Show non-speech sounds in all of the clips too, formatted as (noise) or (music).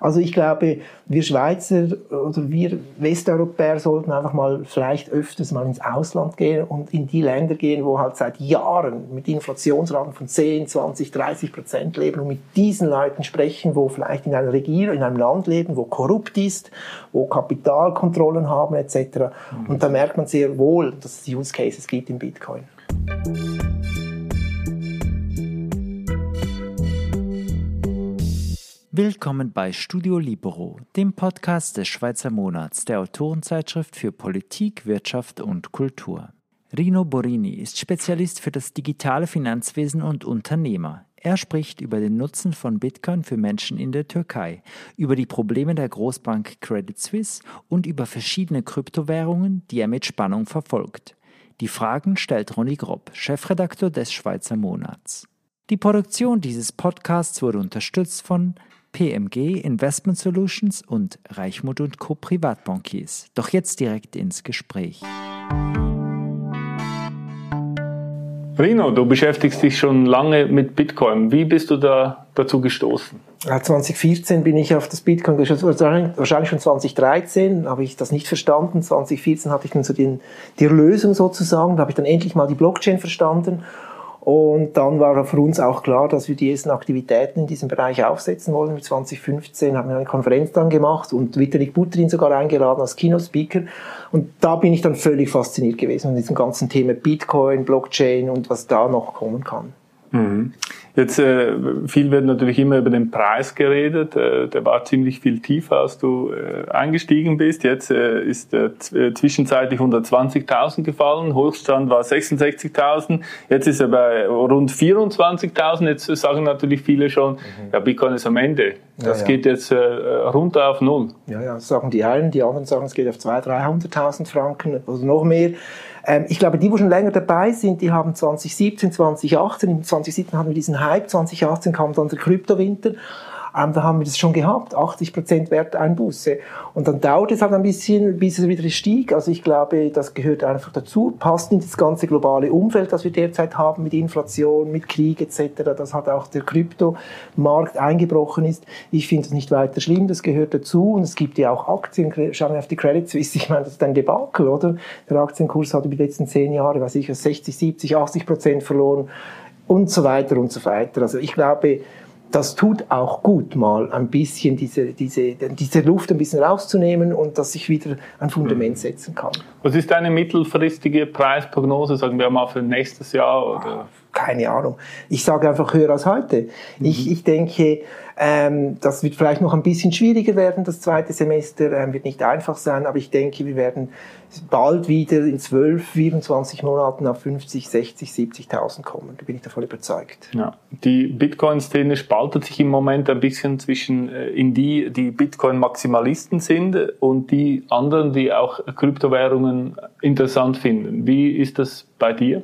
Also ich glaube, wir Schweizer oder wir Westeuropäer sollten einfach mal vielleicht öfters mal ins Ausland gehen und in die Länder gehen, wo halt seit Jahren mit Inflationsraten von 10, 20, 30 Prozent leben und mit diesen Leuten sprechen, wo vielleicht in einer Regierung, in einem Land leben, wo korrupt ist, wo Kapitalkontrollen haben etc. Mhm. Und da merkt man sehr wohl, dass es Use Cases gibt im Bitcoin. Willkommen bei Studio Libero, dem Podcast des Schweizer Monats der Autorenzeitschrift für Politik, Wirtschaft und Kultur. Rino Borini ist Spezialist für das digitale Finanzwesen und Unternehmer. Er spricht über den Nutzen von Bitcoin für Menschen in der Türkei, über die Probleme der Großbank Credit Suisse und über verschiedene Kryptowährungen, die er mit Spannung verfolgt. Die Fragen stellt Ronny Grob, Chefredakteur des Schweizer Monats. Die Produktion dieses Podcasts wurde unterstützt von PMG Investment Solutions und Reichmut und Co. Privatbankiers. Doch jetzt direkt ins Gespräch. Rino, du beschäftigst dich schon lange mit Bitcoin. Wie bist du da dazu gestoßen? 2014 bin ich auf das Bitcoin gestoßen, wahrscheinlich schon 2013 habe ich das nicht verstanden. 2014 hatte ich dann so die, die Lösung sozusagen, da habe ich dann endlich mal die Blockchain verstanden und dann war für uns auch klar, dass wir die ersten Aktivitäten in diesem Bereich aufsetzen wollen. Mit 2015 haben wir eine Konferenz dann gemacht und Vitalik Buterin sogar eingeladen als Keynote-Speaker. Und da bin ich dann völlig fasziniert gewesen von diesem ganzen Thema Bitcoin, Blockchain und was da noch kommen kann. Mhm. Jetzt äh, viel wird natürlich immer über den Preis geredet. Äh, der war ziemlich viel tiefer, als du äh, eingestiegen bist. Jetzt äh, ist er äh, zwischenzeitlich 120.000 gefallen. Hochstand war 66.000. Jetzt ist er bei rund 24.000. Jetzt sagen natürlich viele schon, mhm. ja, Bitcoin ist am Ende. Das ja, ja. geht jetzt äh, runter auf Null. Ja, ja, das sagen die einen. Die anderen sagen, es geht auf 200.000, 300.000 Franken oder noch mehr. Ähm, ich glaube, die, die schon länger dabei sind, die haben 2017, 2018, in 2017 hatten wir diesen Hype, 2018 kam dann der Kryptowinter ähm, da haben wir das schon gehabt, 80 Prozent Werteinbuße. Und dann dauert es halt ein bisschen, bis es wieder stieg. Also ich glaube, das gehört einfach dazu, passt in das ganze globale Umfeld, das wir derzeit haben, mit Inflation, mit Krieg etc., dass halt auch der Kryptomarkt eingebrochen ist. Ich finde das nicht weiter schlimm, das gehört dazu. Und es gibt ja auch Aktien, schauen wir auf die Credit Suisse, ich meine, das ist ein Debakel, oder? Der Aktienkurs hat über die letzten zehn Jahre, weiß ich, 60, 70, 80 Prozent verloren und so weiter und so weiter. Also ich glaube, das tut auch gut, mal ein bisschen diese, diese, diese Luft ein bisschen rauszunehmen und dass ich wieder ein Fundament mhm. setzen kann. Was ist deine mittelfristige Preisprognose, sagen wir mal für nächstes Jahr? Oder? Keine Ahnung. Ich sage einfach höher als heute. Mhm. Ich, ich denke, ähm, das wird vielleicht noch ein bisschen schwieriger werden. Das zweite Semester ähm, wird nicht einfach sein, aber ich denke, wir werden bald wieder in 12, 24 Monaten auf 50, 60, 70.000 kommen. Da bin ich davon überzeugt. Ja. Die Bitcoin-Szene spaltet sich im Moment ein bisschen zwischen äh, in die, die Bitcoin-Maximalisten sind und die anderen, die auch Kryptowährungen interessant finden. Wie ist das bei dir?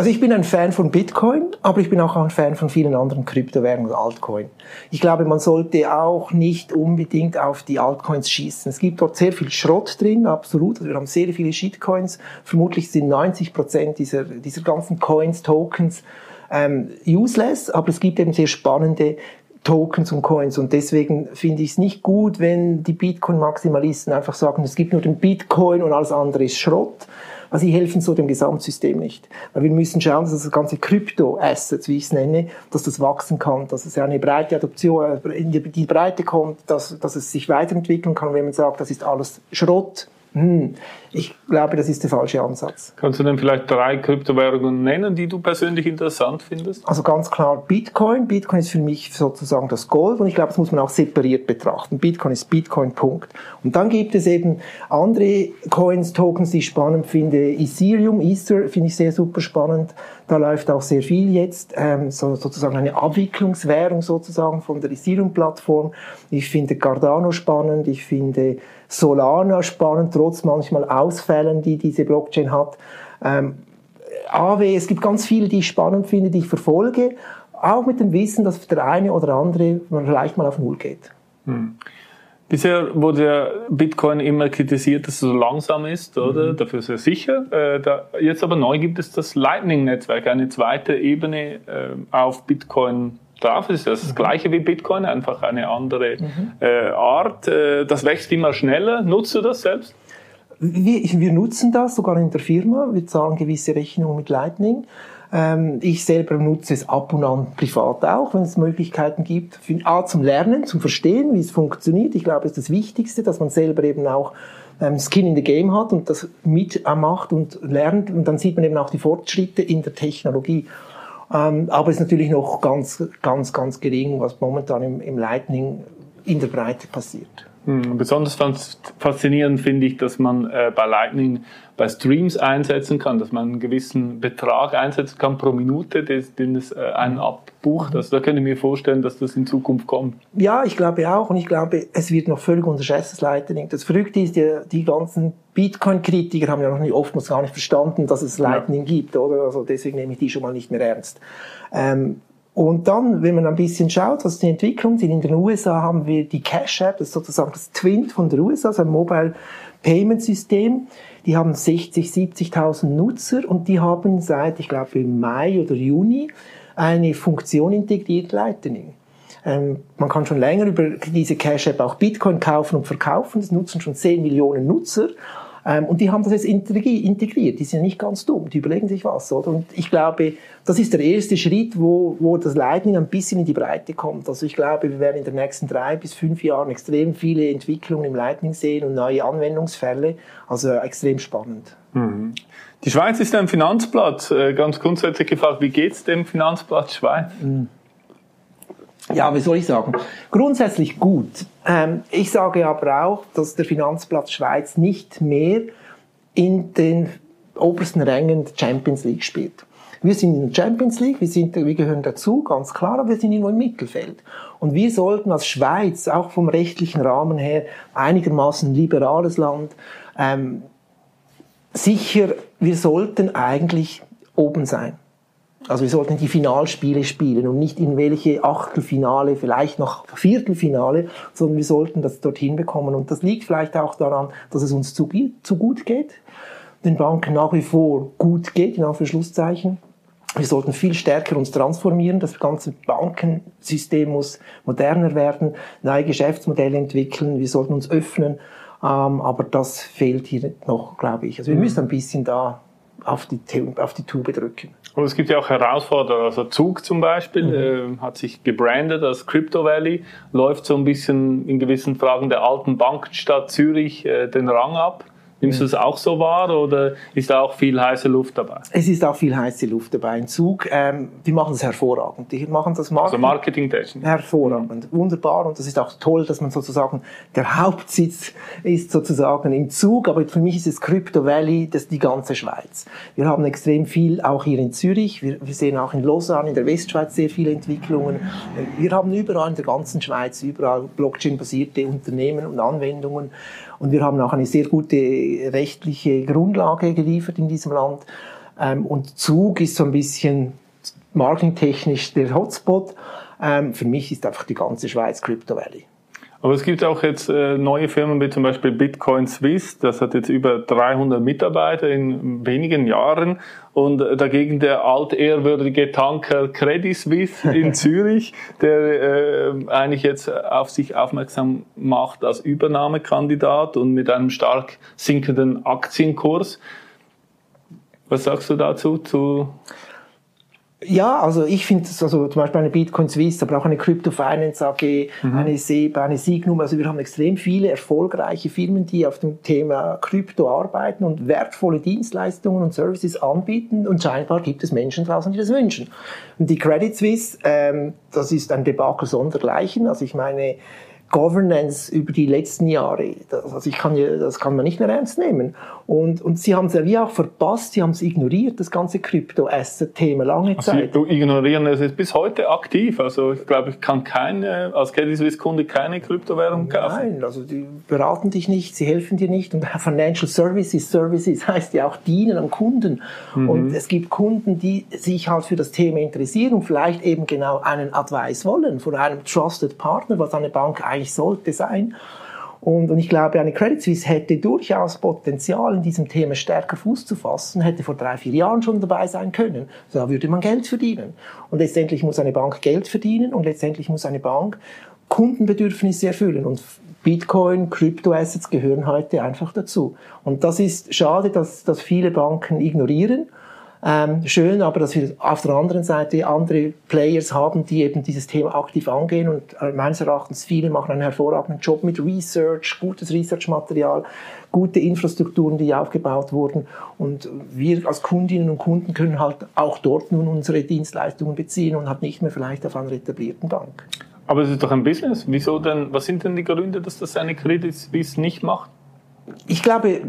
Also ich bin ein Fan von Bitcoin, aber ich bin auch ein Fan von vielen anderen Kryptowährungen Altcoin. Ich glaube, man sollte auch nicht unbedingt auf die Altcoins schießen. Es gibt dort sehr viel Schrott drin, absolut. Also wir haben sehr viele Shitcoins. Vermutlich sind 90 Prozent dieser, dieser ganzen Coins, Tokens ähm, useless, aber es gibt eben sehr spannende Tokens und Coins. Und deswegen finde ich es nicht gut, wenn die Bitcoin-Maximalisten einfach sagen, es gibt nur den Bitcoin und alles andere ist Schrott also sie helfen so dem Gesamtsystem nicht. Weil wir müssen schauen, dass das ganze Krypto-Assets, wie ich es nenne, dass das wachsen kann, dass es eine breite Adoption, äh, in die Breite kommt, dass, dass es sich weiterentwickeln kann, wenn man sagt, das ist alles Schrott, hm, ich glaube, das ist der falsche Ansatz. Kannst du denn vielleicht drei Kryptowährungen nennen, die du persönlich interessant findest? Also ganz klar Bitcoin. Bitcoin ist für mich sozusagen das Gold und ich glaube, das muss man auch separiert betrachten. Bitcoin ist Bitcoin, Punkt. Und dann gibt es eben andere Coins, Tokens, die ich spannend finde. Ethereum, Ether finde ich sehr super spannend. Da läuft auch sehr viel jetzt, ähm, so, sozusagen eine Abwicklungswährung sozusagen von der Ethereum-Plattform. Ich finde Cardano spannend, ich finde Solana spannend, trotz manchmal Ausfällen, die diese Blockchain hat. Ähm, AW, es gibt ganz viele, die ich spannend finde, die ich verfolge, auch mit dem Wissen, dass der eine oder andere vielleicht mal auf Null geht. Hm. Bisher wurde ja Bitcoin immer kritisiert, dass es so langsam ist, oder? Mhm. Dafür sehr sicher. Äh, da, jetzt aber neu gibt es das Lightning-Netzwerk, eine zweite Ebene äh, auf Bitcoin drauf. Das ist das mhm. gleiche wie Bitcoin, einfach eine andere mhm. äh, Art. Äh, das wächst immer schneller. Nutzt du das selbst? Wir, wir nutzen das sogar in der Firma. Wir zahlen gewisse Rechnungen mit Lightning. Ähm, ich selber nutze es ab und an privat auch, wenn es Möglichkeiten gibt. Für, A, zum Lernen, zum Verstehen, wie es funktioniert. Ich glaube, das ist das Wichtigste, dass man selber eben auch ähm, Skin in the Game hat und das mitmacht und lernt. Und dann sieht man eben auch die Fortschritte in der Technologie. Ähm, aber es ist natürlich noch ganz, ganz, ganz gering, was momentan im, im Lightning in der Breite passiert. Hm, besonders faszinierend finde ich, dass man äh, bei Lightning bei Streams einsetzen kann, dass man einen gewissen Betrag einsetzen kann pro Minute, des, den es äh, einen abbucht. Also da könnte ich mir vorstellen, dass das in Zukunft kommt. Ja, ich glaube auch und ich glaube, es wird noch völlig unterschätzt, das Lightning. Das Verrückte ist, die, die ganzen Bitcoin-Kritiker haben ja noch nicht, oftmals gar nicht verstanden, dass es Lightning ja. gibt, oder? Also deswegen nehme ich die schon mal nicht mehr ernst. Ähm, und dann, wenn man ein bisschen schaut, was die Entwicklungen sind, in den USA haben wir die Cash App, das ist sozusagen das Twin von der USA, also ein Mobile Payment System. Die haben 60, 70.000 Nutzer und die haben seit, ich glaube, im Mai oder Juni eine Funktion integriert, Lightning. Ähm, man kann schon länger über diese Cash App auch Bitcoin kaufen und verkaufen. Das nutzen schon 10 Millionen Nutzer. Ähm, und die haben das jetzt integriert. Die sind nicht ganz dumm. Die überlegen sich was, oder? Und ich glaube, das ist der erste Schritt, wo, wo das Lightning ein bisschen in die Breite kommt. Also ich glaube, wir werden in den nächsten drei bis fünf Jahren extrem viele Entwicklungen im Lightning sehen und neue Anwendungsfälle. Also extrem spannend. Mhm. Die Schweiz ist ein Finanzplatz. Äh, ganz grundsätzlich gefragt, wie geht's dem Finanzplatz Schweiz? Mhm ja, wie soll ich sagen, grundsätzlich gut. Ähm, ich sage aber auch, dass der Finanzplatz Schweiz nicht mehr in den obersten Rängen der Champions League spielt. Wir sind in der Champions League, wir, sind, wir gehören dazu, ganz klar, aber wir sind irgendwo im Mittelfeld. Und wir sollten als Schweiz, auch vom rechtlichen Rahmen her, einigermaßen liberales Land, ähm, sicher, wir sollten eigentlich oben sein. Also wir sollten die Finalspiele spielen und nicht in welche Achtelfinale, vielleicht noch Viertelfinale, sondern wir sollten das dorthin bekommen. Und das liegt vielleicht auch daran, dass es uns zu, zu gut geht, den Banken nach wie vor gut geht, in Anführungszeichen. Wir sollten viel stärker uns transformieren. Das ganze Bankensystem muss moderner werden, neue Geschäftsmodelle entwickeln. Wir sollten uns öffnen. Ähm, aber das fehlt hier noch, glaube ich. Also wir mhm. müssen ein bisschen da auf die, auf die Tube drücken. Und es gibt ja auch Herausforderungen. Also Zug zum Beispiel mhm. äh, hat sich gebrandet als Crypto Valley, läuft so ein bisschen in gewissen Fragen der alten Bankenstadt Zürich äh, den Rang ab. Nimmst du das auch so wahr oder ist da auch viel heiße Luft dabei? Es ist auch viel heiße Luft dabei. Ein Zug, ähm, die machen das hervorragend. Die machen das Marketing, also Marketingtechnik. Hervorragend, mhm. wunderbar. Und das ist auch toll, dass man sozusagen der Hauptsitz ist sozusagen im Zug. Aber für mich ist es Crypto Valley, das ist die ganze Schweiz. Wir haben extrem viel auch hier in Zürich. Wir, wir sehen auch in Lausanne, in der Westschweiz sehr viele Entwicklungen. Wir haben überall in der ganzen Schweiz überall Blockchain-basierte Unternehmen und Anwendungen. Und wir haben auch eine sehr gute rechtliche Grundlage geliefert in diesem Land. Ähm, und Zug ist so ein bisschen marketingtechnisch der Hotspot. Ähm, für mich ist einfach die ganze Schweiz Crypto Valley. Aber es gibt auch jetzt äh, neue Firmen wie zum Beispiel Bitcoin Swiss, das hat jetzt über 300 Mitarbeiter in wenigen Jahren und äh, dagegen der altehrwürdige Tanker Credit Suisse (laughs) in Zürich, der äh, eigentlich jetzt auf sich aufmerksam macht als Übernahmekandidat und mit einem stark sinkenden Aktienkurs. Was sagst du dazu? Zu ja, also ich finde also zum Beispiel eine Bitcoin Swiss, aber auch eine Crypto Finance AG, mhm. eine SEB, eine Signum. Also wir haben extrem viele erfolgreiche Firmen, die auf dem Thema Krypto arbeiten und wertvolle Dienstleistungen und Services anbieten. Und scheinbar gibt es Menschen draußen, die das wünschen. Und die Credit Suisse, ähm, das ist ein Debakel sondergleichen. Also ich meine, Governance über die letzten Jahre, das, also ich kann, das kann man nicht mehr ernst nehmen. Und, und sie haben es ja wie auch verpasst, sie haben es ignoriert, das ganze Crypto-Asset-Thema lange also Zeit. Sie ignorieren es bis heute aktiv. Also ich glaube, ich kann keine, als Credit Suisse-Kunde keine Kryptowährung kaufen. Nein, also die beraten dich nicht, sie helfen dir nicht. Und (laughs) Financial Services, Services heißt ja auch dienen am Kunden. Mhm. Und es gibt Kunden, die sich halt für das Thema interessieren und vielleicht eben genau einen Advice wollen von einem Trusted Partner, was eine Bank eigentlich sollte sein. Und, und ich glaube, eine Credit Suisse hätte durchaus Potenzial, in diesem Thema stärker Fuß zu fassen, hätte vor drei, vier Jahren schon dabei sein können. Da würde man Geld verdienen. Und letztendlich muss eine Bank Geld verdienen und letztendlich muss eine Bank Kundenbedürfnisse erfüllen. Und Bitcoin, Kryptoassets gehören heute einfach dazu. Und das ist schade, dass, dass viele Banken ignorieren. Ähm, schön, aber dass wir auf der anderen Seite andere Players haben, die eben dieses Thema aktiv angehen und äh, meines Erachtens viele machen einen hervorragenden Job mit Research, gutes Research-Material, gute Infrastrukturen, die aufgebaut wurden und wir als Kundinnen und Kunden können halt auch dort nun unsere Dienstleistungen beziehen und halt nicht mehr vielleicht auf einer etablierten Bank. Aber es ist doch ein Business. Wieso denn? Was sind denn die Gründe, dass das eine Credit Suisse nicht macht? Ich glaube,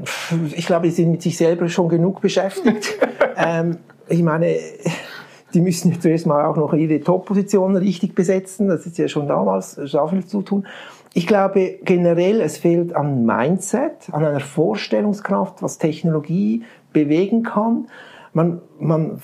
ich glaube, sie sind mit sich selber schon genug beschäftigt. (laughs) ähm, ich meine, die müssen zuerst mal auch noch ihre Top-Positionen richtig besetzen. Das ist ja schon damals viel zu tun. Ich glaube generell, es fehlt an Mindset, an einer Vorstellungskraft, was Technologie bewegen kann. Man, man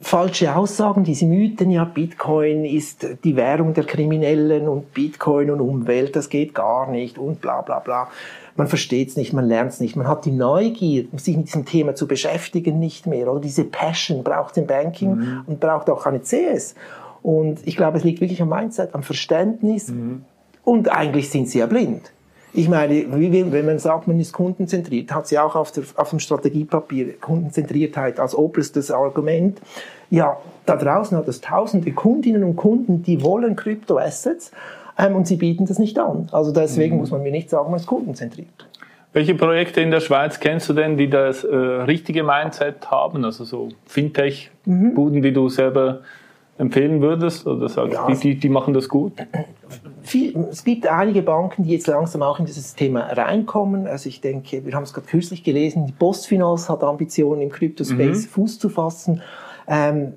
falsche Aussagen, diese Mythen, ja, Bitcoin ist die Währung der Kriminellen und Bitcoin und Umwelt, das geht gar nicht und bla bla bla. Man versteht es nicht, man lernt es nicht, man hat die Neugier, sich mit diesem Thema zu beschäftigen, nicht mehr. Oder diese Passion braucht im Banking mhm. und braucht auch eine CS. Und ich glaube, es liegt wirklich am Mindset, am Verständnis. Mhm. Und eigentlich sind sie ja blind. Ich meine, wenn man sagt, man ist kundenzentriert, hat sie auch auf, der, auf dem Strategiepapier Kundenzentriertheit als oberstes Argument. Ja, da draußen hat es tausende Kundinnen und Kunden, die wollen Kryptoassets ähm, und sie bieten das nicht an. Also deswegen mhm. muss man mir nicht sagen, man ist kundenzentriert. Welche Projekte in der Schweiz kennst du denn, die das äh, richtige Mindset haben? Also so Fintech-Buden, mhm. die du selber empfehlen würdest? Oder sagst ja, die, die, die machen das gut? Viel, es gibt einige Banken, die jetzt langsam auch in dieses Thema reinkommen. Also ich denke, wir haben es gerade kürzlich gelesen, die Postfinance hat Ambitionen im Crypto-Space mhm. Fuß zu fassen. Ähm,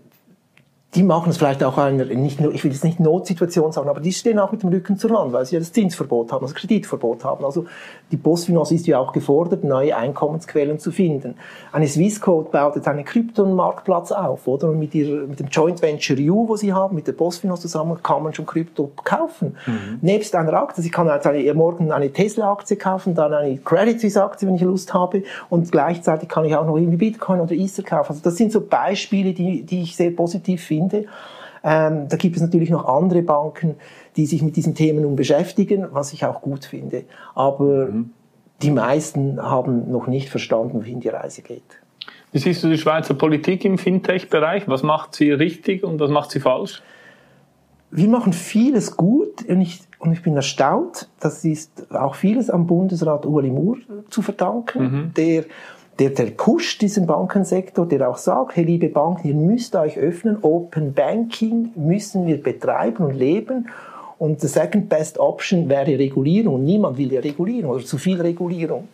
die machen es vielleicht auch einer, nicht nur, ich will jetzt nicht Notsituation sagen, aber die stehen auch mit dem Rücken zur Wand, weil sie ja das Zinsverbot haben, das Kreditverbot haben. Also die Postfinance ist ja auch gefordert, neue Einkommensquellen zu finden. Eine Swissquote baut jetzt einen Kryptonmarktplatz auf, oder? Und mit, ihrer, mit dem Joint Venture U, wo sie haben, mit der Postfinance zusammen, kann man schon Krypto kaufen. Mhm. Nebst einer Aktie, ich kann jetzt eine, morgen eine Tesla-Aktie kaufen, dann eine Credit Suisse-Aktie, wenn ich Lust habe, und gleichzeitig kann ich auch noch irgendwie Bitcoin oder Ether kaufen. Also das sind so Beispiele, die, die ich sehr positiv finde finde. Ähm, da gibt es natürlich noch andere Banken, die sich mit diesen Themen nun beschäftigen, was ich auch gut finde. Aber mhm. die meisten haben noch nicht verstanden, wohin die Reise geht. Wie siehst du die Schweizer Politik im Fintech-Bereich? Was macht sie richtig und was macht sie falsch? Wir machen vieles gut und ich, und ich bin erstaunt. Das ist auch vieles am Bundesrat Ueli Moore zu verdanken, mhm. der der, der pusht diesen Bankensektor, der auch sagt, hey liebe Banken, ihr müsst euch öffnen, Open Banking müssen wir betreiben und leben. Und the second best option wäre Regulierung. Niemand will ja Regulierung oder zu viel Regulierung.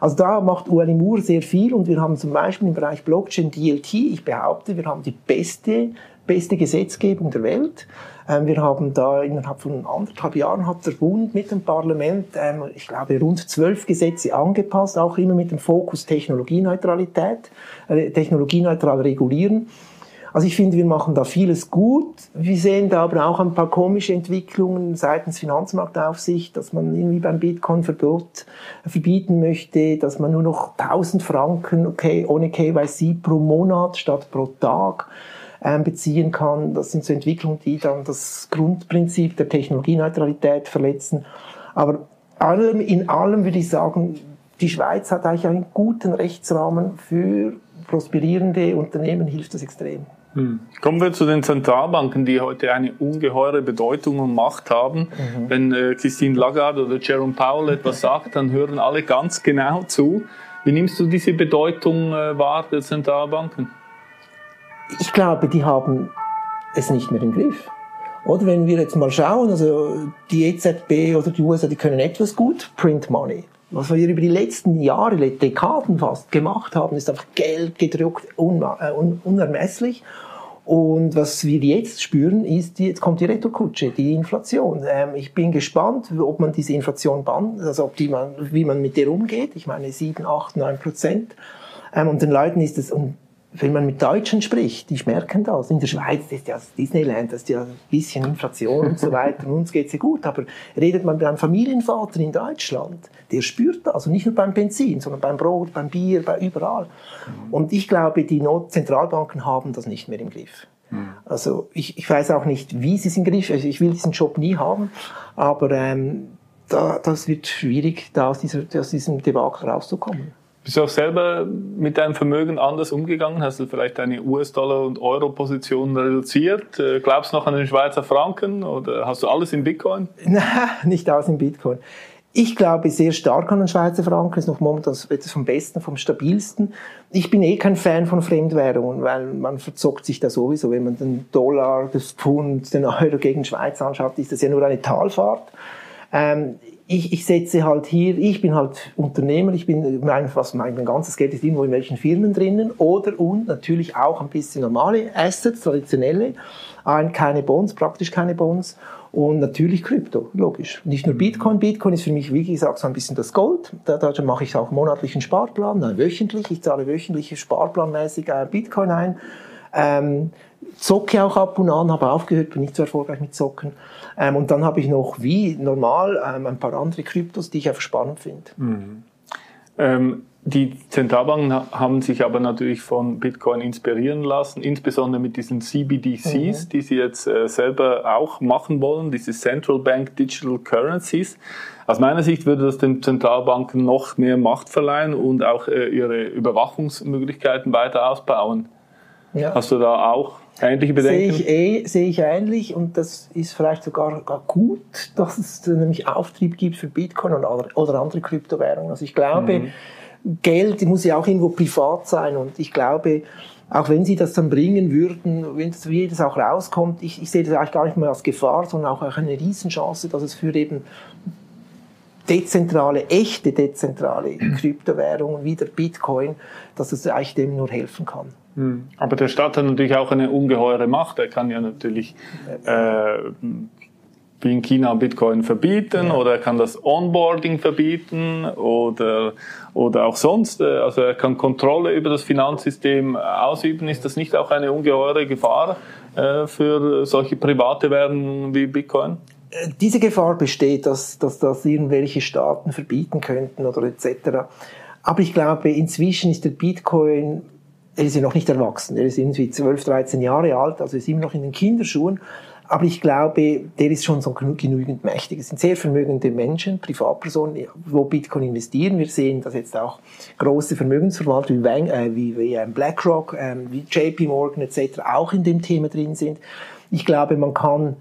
Also da macht Ueli Moore sehr viel und wir haben zum Beispiel im Bereich Blockchain DLT, ich behaupte, wir haben die beste, beste Gesetzgebung der Welt. Ähm, wir haben da innerhalb von anderthalb Jahren hat der Bund mit dem Parlament, ähm, ich glaube, rund zwölf Gesetze angepasst, auch immer mit dem Fokus Technologieneutralität, äh, technologieneutral regulieren. Also ich finde, wir machen da vieles gut. Wir sehen da aber auch ein paar komische Entwicklungen seitens Finanzmarktaufsicht, dass man irgendwie beim Bitcoin-Verbot verbieten möchte, dass man nur noch 1000 Franken okay, ohne KYC pro Monat statt pro Tag ähm, beziehen kann. Das sind so Entwicklungen, die dann das Grundprinzip der Technologieneutralität verletzen. Aber allem, in allem würde ich sagen, die Schweiz hat eigentlich einen guten Rechtsrahmen für prosperierende Unternehmen, hilft das extrem. Hm. Kommen wir zu den Zentralbanken, die heute eine ungeheure Bedeutung und Macht haben. Mhm. Wenn äh, Christine Lagarde oder Jerome Powell etwas sagt, dann hören alle ganz genau zu. Wie nimmst du diese Bedeutung äh, wahr der Zentralbanken? ich glaube, die haben es nicht mehr im Griff. Oder wenn wir jetzt mal schauen, also die EZB oder die USA, die können etwas gut, Print Money. Was wir über die letzten Jahre, Dekaden fast gemacht haben, ist einfach Geld gedruckt, äh, un, unermesslich. Und was wir jetzt spüren, ist, jetzt kommt die Retourkutsche, die Inflation. Ähm, ich bin gespannt, ob man diese Inflation bannt, also ob die man, wie man mit der umgeht. Ich meine, 7, 8, 9 Prozent. Ähm, und den Leuten ist es, und wenn man mit Deutschen spricht, die merken das. In der Schweiz ist ja Disneyland, das ist ja ein bisschen Inflation und so weiter. Und uns geht's ja gut. Aber redet man mit einem Familienvater in Deutschland, der spürt das. Also nicht nur beim Benzin, sondern beim Brot, beim Bier, bei überall. Und ich glaube, die Zentralbanken haben das nicht mehr im Griff. Also ich, ich weiß auch nicht, wie sie es im Griff Also ich will diesen Job nie haben, aber ähm, da, das wird schwierig, da aus, dieser, aus diesem Debakel rauszukommen. Bist du auch selber mit deinem Vermögen anders umgegangen? Hast du vielleicht deine US-Dollar- und Euro-Position reduziert? Äh, glaubst du noch an den Schweizer Franken oder hast du alles in Bitcoin? (laughs) Nein, nicht alles in Bitcoin. Ich glaube sehr stark an den Schweizer Franken, ist noch momentan etwas vom Besten, vom stabilsten. Ich bin eh kein Fan von Fremdwährungen, weil man verzockt sich da sowieso. Wenn man den Dollar, das Pfund, den Euro gegen Schweiz anschaut, ist das ja nur eine Talfahrt. Ähm, ich, ich setze halt hier, ich bin halt Unternehmer, ich bin, mein, was mein, mein ganzes Geld ist irgendwo in welchen Firmen drinnen. Oder und natürlich auch ein bisschen normale Assets, traditionelle, ein, keine Bonds, praktisch keine Bonds. Und natürlich Krypto, logisch. Nicht nur Bitcoin, Bitcoin ist für mich, wie gesagt, so ein bisschen das Gold, da, da mache ich auch monatlichen Sparplan, nein, wöchentlich, ich zahle wöchentlich sparplanmäßig äh, Bitcoin ein, ähm, zocke auch ab und an, habe aufgehört, bin nicht so erfolgreich mit Zocken. Ähm, und dann habe ich noch, wie normal, ähm, ein paar andere Kryptos, die ich einfach spannend finde. Mhm. Ähm, die Zentralbanken haben sich aber natürlich von Bitcoin inspirieren lassen, insbesondere mit diesen CBDCs, mhm. die sie jetzt äh, selber auch machen wollen, diese Central Bank Digital Currencies. Aus meiner Sicht würde das den Zentralbanken noch mehr Macht verleihen und auch äh, ihre Überwachungsmöglichkeiten weiter ausbauen. Ja. Hast du da auch ähnliche Bedenken? Sehe ich, eh, sehe ich ähnlich und das ist vielleicht sogar gar gut, (laughs) dass es nämlich Auftrieb gibt für Bitcoin oder andere Kryptowährungen. Also ich glaube, mhm. Geld muss ja auch irgendwo privat sein und ich glaube, auch wenn sie das dann bringen würden, wenn das, wie das auch rauskommt, ich, ich sehe das eigentlich gar nicht mehr als Gefahr, sondern auch eine Riesenchance, dass es für eben dezentrale, echte dezentrale (clears throat) Kryptowährungen wie der Bitcoin, dass es eigentlich dem nur helfen kann. Hm. Aber der Staat hat natürlich auch eine ungeheure Macht. Er kann ja natürlich äh, wie in China Bitcoin verbieten ja. oder er kann das Onboarding verbieten oder, oder auch sonst. Äh, also er kann Kontrolle über das Finanzsystem ausüben. Ist das nicht auch eine ungeheure Gefahr äh, für solche private Währungen wie Bitcoin? Äh, diese Gefahr besteht, dass, dass das irgendwelche Staaten verbieten könnten oder etc. Aber ich glaube, inzwischen ist der Bitcoin er ist ja noch nicht erwachsen, er ist irgendwie 12, 13 Jahre alt, also ist immer noch in den Kinderschuhen. Aber ich glaube, der ist schon so genügend mächtig. Es sind sehr vermögende Menschen, Privatpersonen, wo Bitcoin investieren. Wir sehen, dass jetzt auch große Vermögensverwalter wie, Wang, äh, wie, wie ähm, BlackRock, äh, wie JP Morgan etc. auch in dem Thema drin sind. Ich glaube, man kann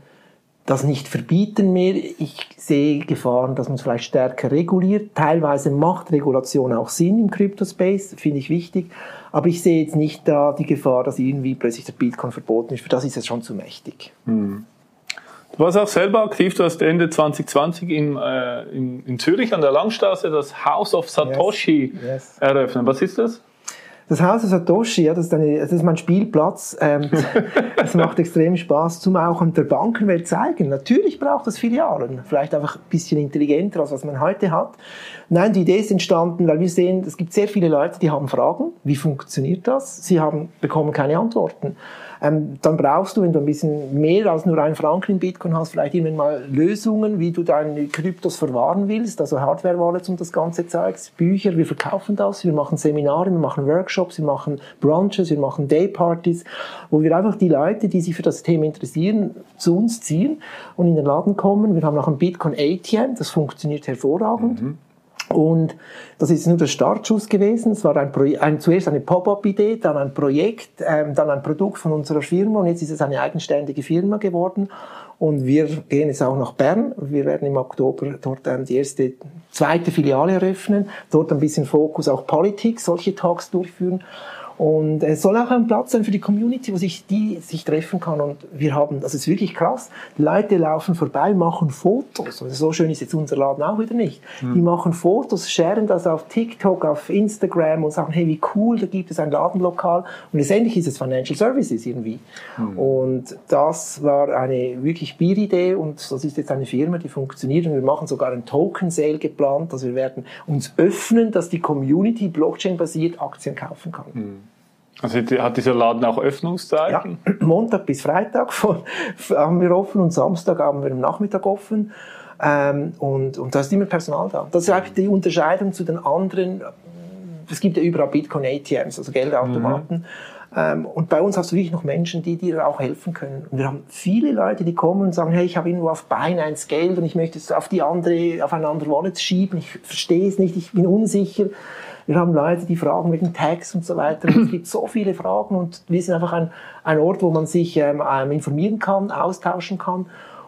das nicht verbieten mehr. Ich sehe Gefahren, dass man es vielleicht stärker reguliert. Teilweise macht Regulation auch Sinn im Crypto-Space, finde ich wichtig. Aber ich sehe jetzt nicht da die Gefahr, dass irgendwie plötzlich der Bitcoin verboten ist. Für das ist es schon zu mächtig. Hm. Du warst auch selber aktiv. Du hast Ende 2020 in, äh, in, in Zürich an der Langstraße das House of Satoshi yes. Yes. eröffnet. Was ist das? Das Haus der Satoshi, ja, das, ist eine, das ist mein Spielplatz. Ähm, (laughs) das macht extrem Spaß, zum auch an der Bankenwelt zeigen. Natürlich braucht es Filialen, vielleicht einfach ein bisschen intelligenter, als was man heute hat. Nein, die Idee ist entstanden, weil wir sehen, es gibt sehr viele Leute, die haben Fragen. Wie funktioniert das? Sie haben, bekommen keine Antworten ähm, dann brauchst du, wenn du ein bisschen mehr als nur einen Franken in Bitcoin hast, vielleicht irgendwann mal Lösungen, wie du deine Kryptos verwahren willst, also Hardware-Wallets und das Ganze zeigst, Bücher, wir verkaufen das, wir machen Seminare, wir machen Workshops, wir machen Brunches, wir machen Daypartys, wo wir einfach die Leute, die sich für das Thema interessieren, zu uns ziehen und in den Laden kommen. Wir haben auch ein Bitcoin ATM, das funktioniert hervorragend. Mhm. Und das ist nur der Startschuss gewesen. Es war ein, ein zuerst eine Pop-up-Idee, dann ein Projekt, ähm, dann ein Produkt von unserer Firma und jetzt ist es eine eigenständige Firma geworden. Und wir gehen jetzt auch nach Bern. Wir werden im Oktober dort ähm, die erste, zweite Filiale eröffnen, dort ein bisschen Fokus auch Politik, solche Talks durchführen. Und es soll auch ein Platz sein für die Community, wo sich die sich treffen kann. Und wir haben, das ist wirklich krass, die Leute laufen vorbei, machen Fotos. Also so schön ist jetzt unser Laden auch wieder nicht. Mhm. Die machen Fotos, sharen das auf TikTok, auf Instagram und sagen, hey, wie cool, da gibt es ein Ladenlokal. Und letztendlich ist es Financial Services irgendwie. Mhm. Und das war eine wirklich Bieridee und das ist jetzt eine Firma, die funktioniert. Und wir machen sogar ein Token-Sale geplant. Also wir werden uns öffnen, dass die Community Blockchain-basiert Aktien kaufen kann. Mhm. Also hat dieser Laden auch Öffnungszeiten? Ja, (clears throat) Montag bis Freitag (laughs) haben wir offen und Samstag haben wir am Nachmittag offen. Ähm, und, und da ist immer Personal da. Das ist eigentlich die Unterscheidung zu den anderen. Es gibt ja überall Bitcoin-ATMs, also Geldautomaten. Mhm. Ähm, und bei uns hast du wirklich noch Menschen, die dir auch helfen können. Und wir haben viele Leute, die kommen und sagen, hey, ich habe irgendwo auf Binance Geld und ich möchte es auf die andere, auf eine andere Wallet schieben. Ich verstehe es nicht, ich bin unsicher. Wir haben Leute, die fragen wegen Tags und so weiter. Und es gibt so viele Fragen und wir sind einfach ein, ein Ort, wo man sich ähm, ähm informieren kann, austauschen kann.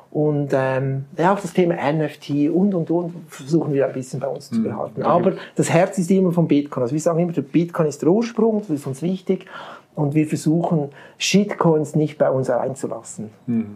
Und ähm, ja, auch das Thema NFT und und und versuchen wir ein bisschen bei uns zu mhm. behalten. Aber das Herz ist immer vom Bitcoin. Also wir sagen immer, der Bitcoin ist der Ursprung, das ist uns wichtig. Und wir versuchen, Shitcoins nicht bei uns einzulassen. Mhm.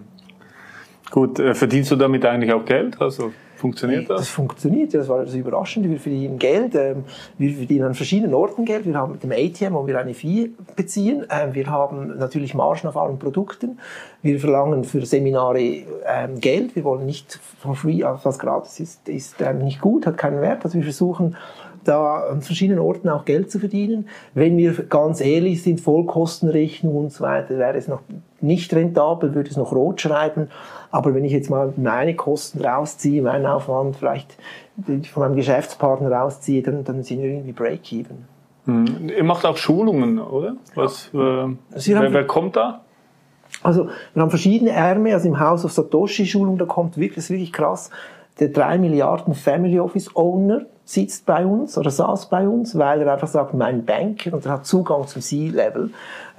Gut, äh, verdienst du damit eigentlich auch Geld? Also Funktioniert das? Das funktioniert, das war das Überraschende. Wir verdienen Geld, ähm, wir verdienen an verschiedenen Orten Geld. Wir haben mit dem ATM, wo wir eine Fee beziehen. Ähm, wir haben natürlich Margen auf allen Produkten. Wir verlangen für Seminare ähm, Geld. Wir wollen nicht for free, also was gratis ist, ist nicht gut, hat keinen Wert. Also wir versuchen da an verschiedenen Orten auch Geld zu verdienen. Wenn wir ganz ehrlich sind, Vollkostenrechnung und so weiter, wäre es noch nicht rentabel, würde es noch rot schreiben. Aber wenn ich jetzt mal meine Kosten rausziehe, meinen Aufwand vielleicht von meinem Geschäftspartner rausziehe, dann, dann sind wir irgendwie Break-Even. Hm. Ihr macht auch Schulungen, oder? Was, äh, wer, wer kommt da? Also wir haben verschiedene Ärmel, also im House of Satoshi Schulung, da kommt wirklich, das ist wirklich krass, der 3 Milliarden Family Office Owner sitzt bei uns oder saß bei uns, weil er einfach sagt, mein Banker und er hat Zugang zum C-Level,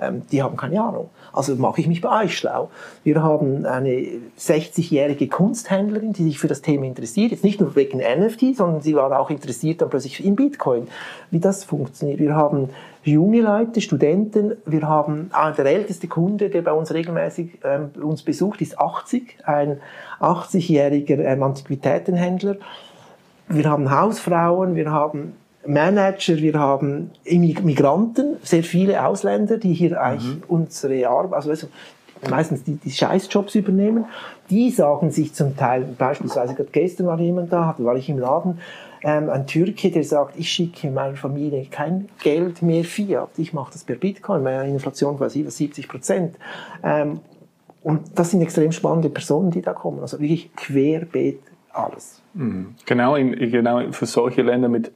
ähm, die haben keine Ahnung. Also mache ich mich bei euch schlau. Wir haben eine 60-jährige Kunsthändlerin, die sich für das Thema interessiert. Jetzt nicht nur wegen NFT, sondern sie war auch interessiert dann plötzlich in Bitcoin, wie das funktioniert. Wir haben junge Leute, Studenten. Wir haben ah, der älteste Kunde, der bei uns regelmäßig ähm, uns besucht, ist 80, ein 80-jähriger ähm, Antiquitätenhändler. Wir haben Hausfrauen, wir haben Manager, wir haben Migranten, sehr viele Ausländer, die hier eigentlich mhm. unsere Arbeit, also, also meistens die, die Scheißjobs übernehmen. Die sagen sich zum Teil, beispielsweise gerade gestern war jemand da, war ich im Laden, ähm, ein Türke, der sagt, ich schicke meiner Familie kein Geld mehr Fiat, ich mache das per Bitcoin, meine Inflation war 70 Prozent. Ähm, und das sind extrem spannende Personen, die da kommen, also wirklich querbeet alles. Mhm. Genau, in, genau für solche Länder mit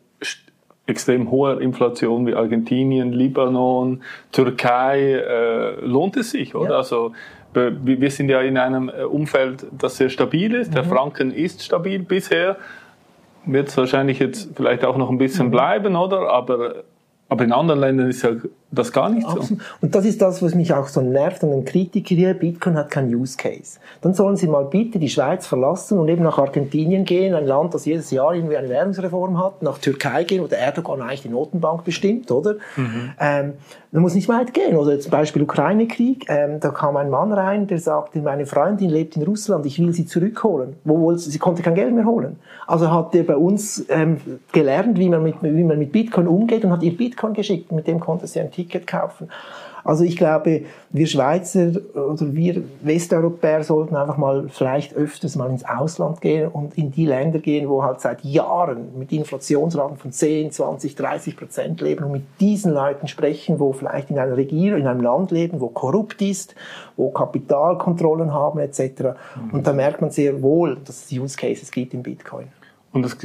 extrem hoher Inflation wie Argentinien, Libanon, Türkei, äh, lohnt es sich, oder? Ja. Also wir sind ja in einem äh, Umfeld, das sehr stabil ist. Mhm. Der Franken ist stabil bisher. Wird es wahrscheinlich jetzt vielleicht auch noch ein bisschen mhm. bleiben, oder? Aber aber in anderen Ländern ist ja das gar nicht so. Und das ist das, was mich auch so nervt an den Kritikern hier. Bitcoin hat keinen Use Case. Dann sollen sie mal bitte die Schweiz verlassen und eben nach Argentinien gehen, ein Land, das jedes Jahr irgendwie eine Währungsreform hat, nach Türkei gehen, wo der Erdogan eigentlich die Notenbank bestimmt, oder? Mhm. Ähm, man muss nicht weit gehen. Oder zum Beispiel Ukraine-Krieg. Ähm, da kam ein Mann rein, der sagte, meine Freundin lebt in Russland, ich will sie zurückholen. Wo sie? Sie konnte kein Geld mehr holen. Also hat er bei uns ähm, gelernt, wie man, mit, wie man mit Bitcoin umgeht und hat ihr Bitcoin geschickt, mit dem konnte sie ein Ticket kaufen. Also ich glaube, wir Schweizer oder wir Westeuropäer sollten einfach mal vielleicht öfters mal ins Ausland gehen und in die Länder gehen, wo halt seit Jahren mit Inflationsraten von 10, 20, 30 Prozent leben und mit diesen Leuten sprechen, wo vielleicht in einer Regierung, in einem Land leben, wo korrupt ist, wo Kapitalkontrollen haben etc. Mhm. Und da merkt man sehr wohl, dass es Use Cases gibt im Bitcoin. Und das,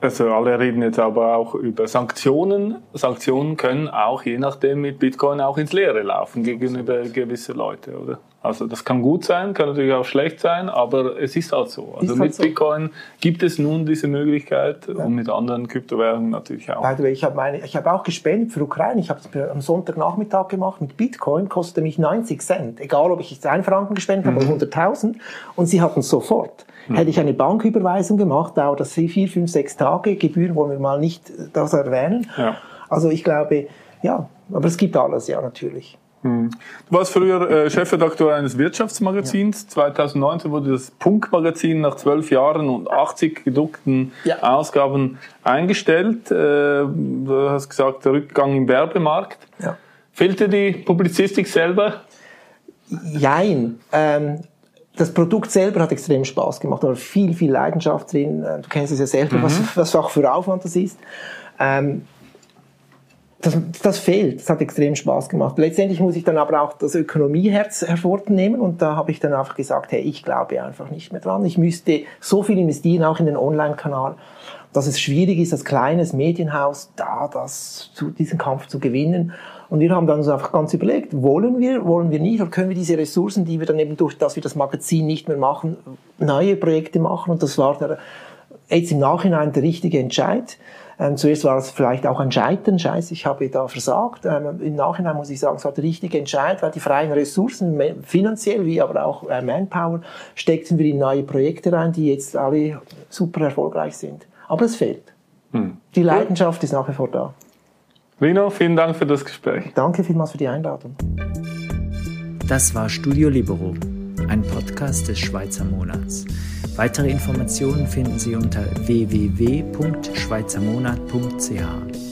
also alle reden jetzt aber auch über Sanktionen. Sanktionen können auch je nachdem mit Bitcoin auch ins Leere laufen gegenüber gewisse Leute, oder? Also das kann gut sein, kann natürlich auch schlecht sein, aber es ist halt so. Also halt mit so. Bitcoin gibt es nun diese Möglichkeit ja. und mit anderen Kryptowährungen natürlich auch. By the way, ich habe meine, ich habe auch gespendet für Ukraine. Ich habe es am Sonntagnachmittag gemacht mit Bitcoin, kostete mich 90 Cent. Egal, ob ich jetzt einen Franken gespendet habe mhm. oder 100.000. Und sie hatten es sofort. Hätte ich eine Banküberweisung gemacht, dauert das vier, fünf, sechs Tage. Gebühren wollen wir mal nicht das erwähnen. Ja. Also ich glaube, ja, aber es gibt alles, ja, natürlich. Mhm. Du warst früher äh, Chefredakteur eines Wirtschaftsmagazins. Ja. 2019 wurde das Punk-Magazin nach zwölf Jahren und 80 gedruckten ja. Ausgaben eingestellt. Äh, du hast gesagt, der Rückgang im Werbemarkt. Ja. Fehlte die Publizistik selber? Jein. Ähm, das Produkt selber hat extrem Spaß gemacht, da war viel, viel Leidenschaft drin. Äh, du kennst es ja selber, mhm. was, was auch für Aufwand das ist. Ähm, das, das fehlt. Das hat extrem Spaß gemacht. Letztendlich muss ich dann aber auch das Ökonomieherz hervornehmen und da habe ich dann einfach gesagt, hey, ich glaube einfach nicht mehr dran. Ich müsste so viel investieren, auch in den Online-Kanal, dass es schwierig ist, als kleines Medienhaus da das, zu, diesen Kampf zu gewinnen. Und wir haben dann uns einfach ganz überlegt, wollen wir, wollen wir nicht, oder können wir diese Ressourcen, die wir dann eben durch, dass wir das Magazin nicht mehr machen, neue Projekte machen? Und das war der, jetzt im Nachhinein der richtige Entscheid. Ähm, zuerst war es vielleicht auch ein Scheitern, scheiße, ich habe da versagt. Ähm, Im Nachhinein muss ich sagen, es war der richtige Entscheid, weil die freien Ressourcen, finanziell wie aber auch äh, Manpower, steckten wir in neue Projekte rein, die jetzt alle super erfolgreich sind. Aber es fehlt. Hm. Die Leidenschaft ist nach wie vor da. Rino, vielen Dank für das Gespräch. Danke vielmals für die Einladung. Das war Studio Libero, ein Podcast des Schweizer Monats. Weitere Informationen finden Sie unter www.schweizermonat.ch.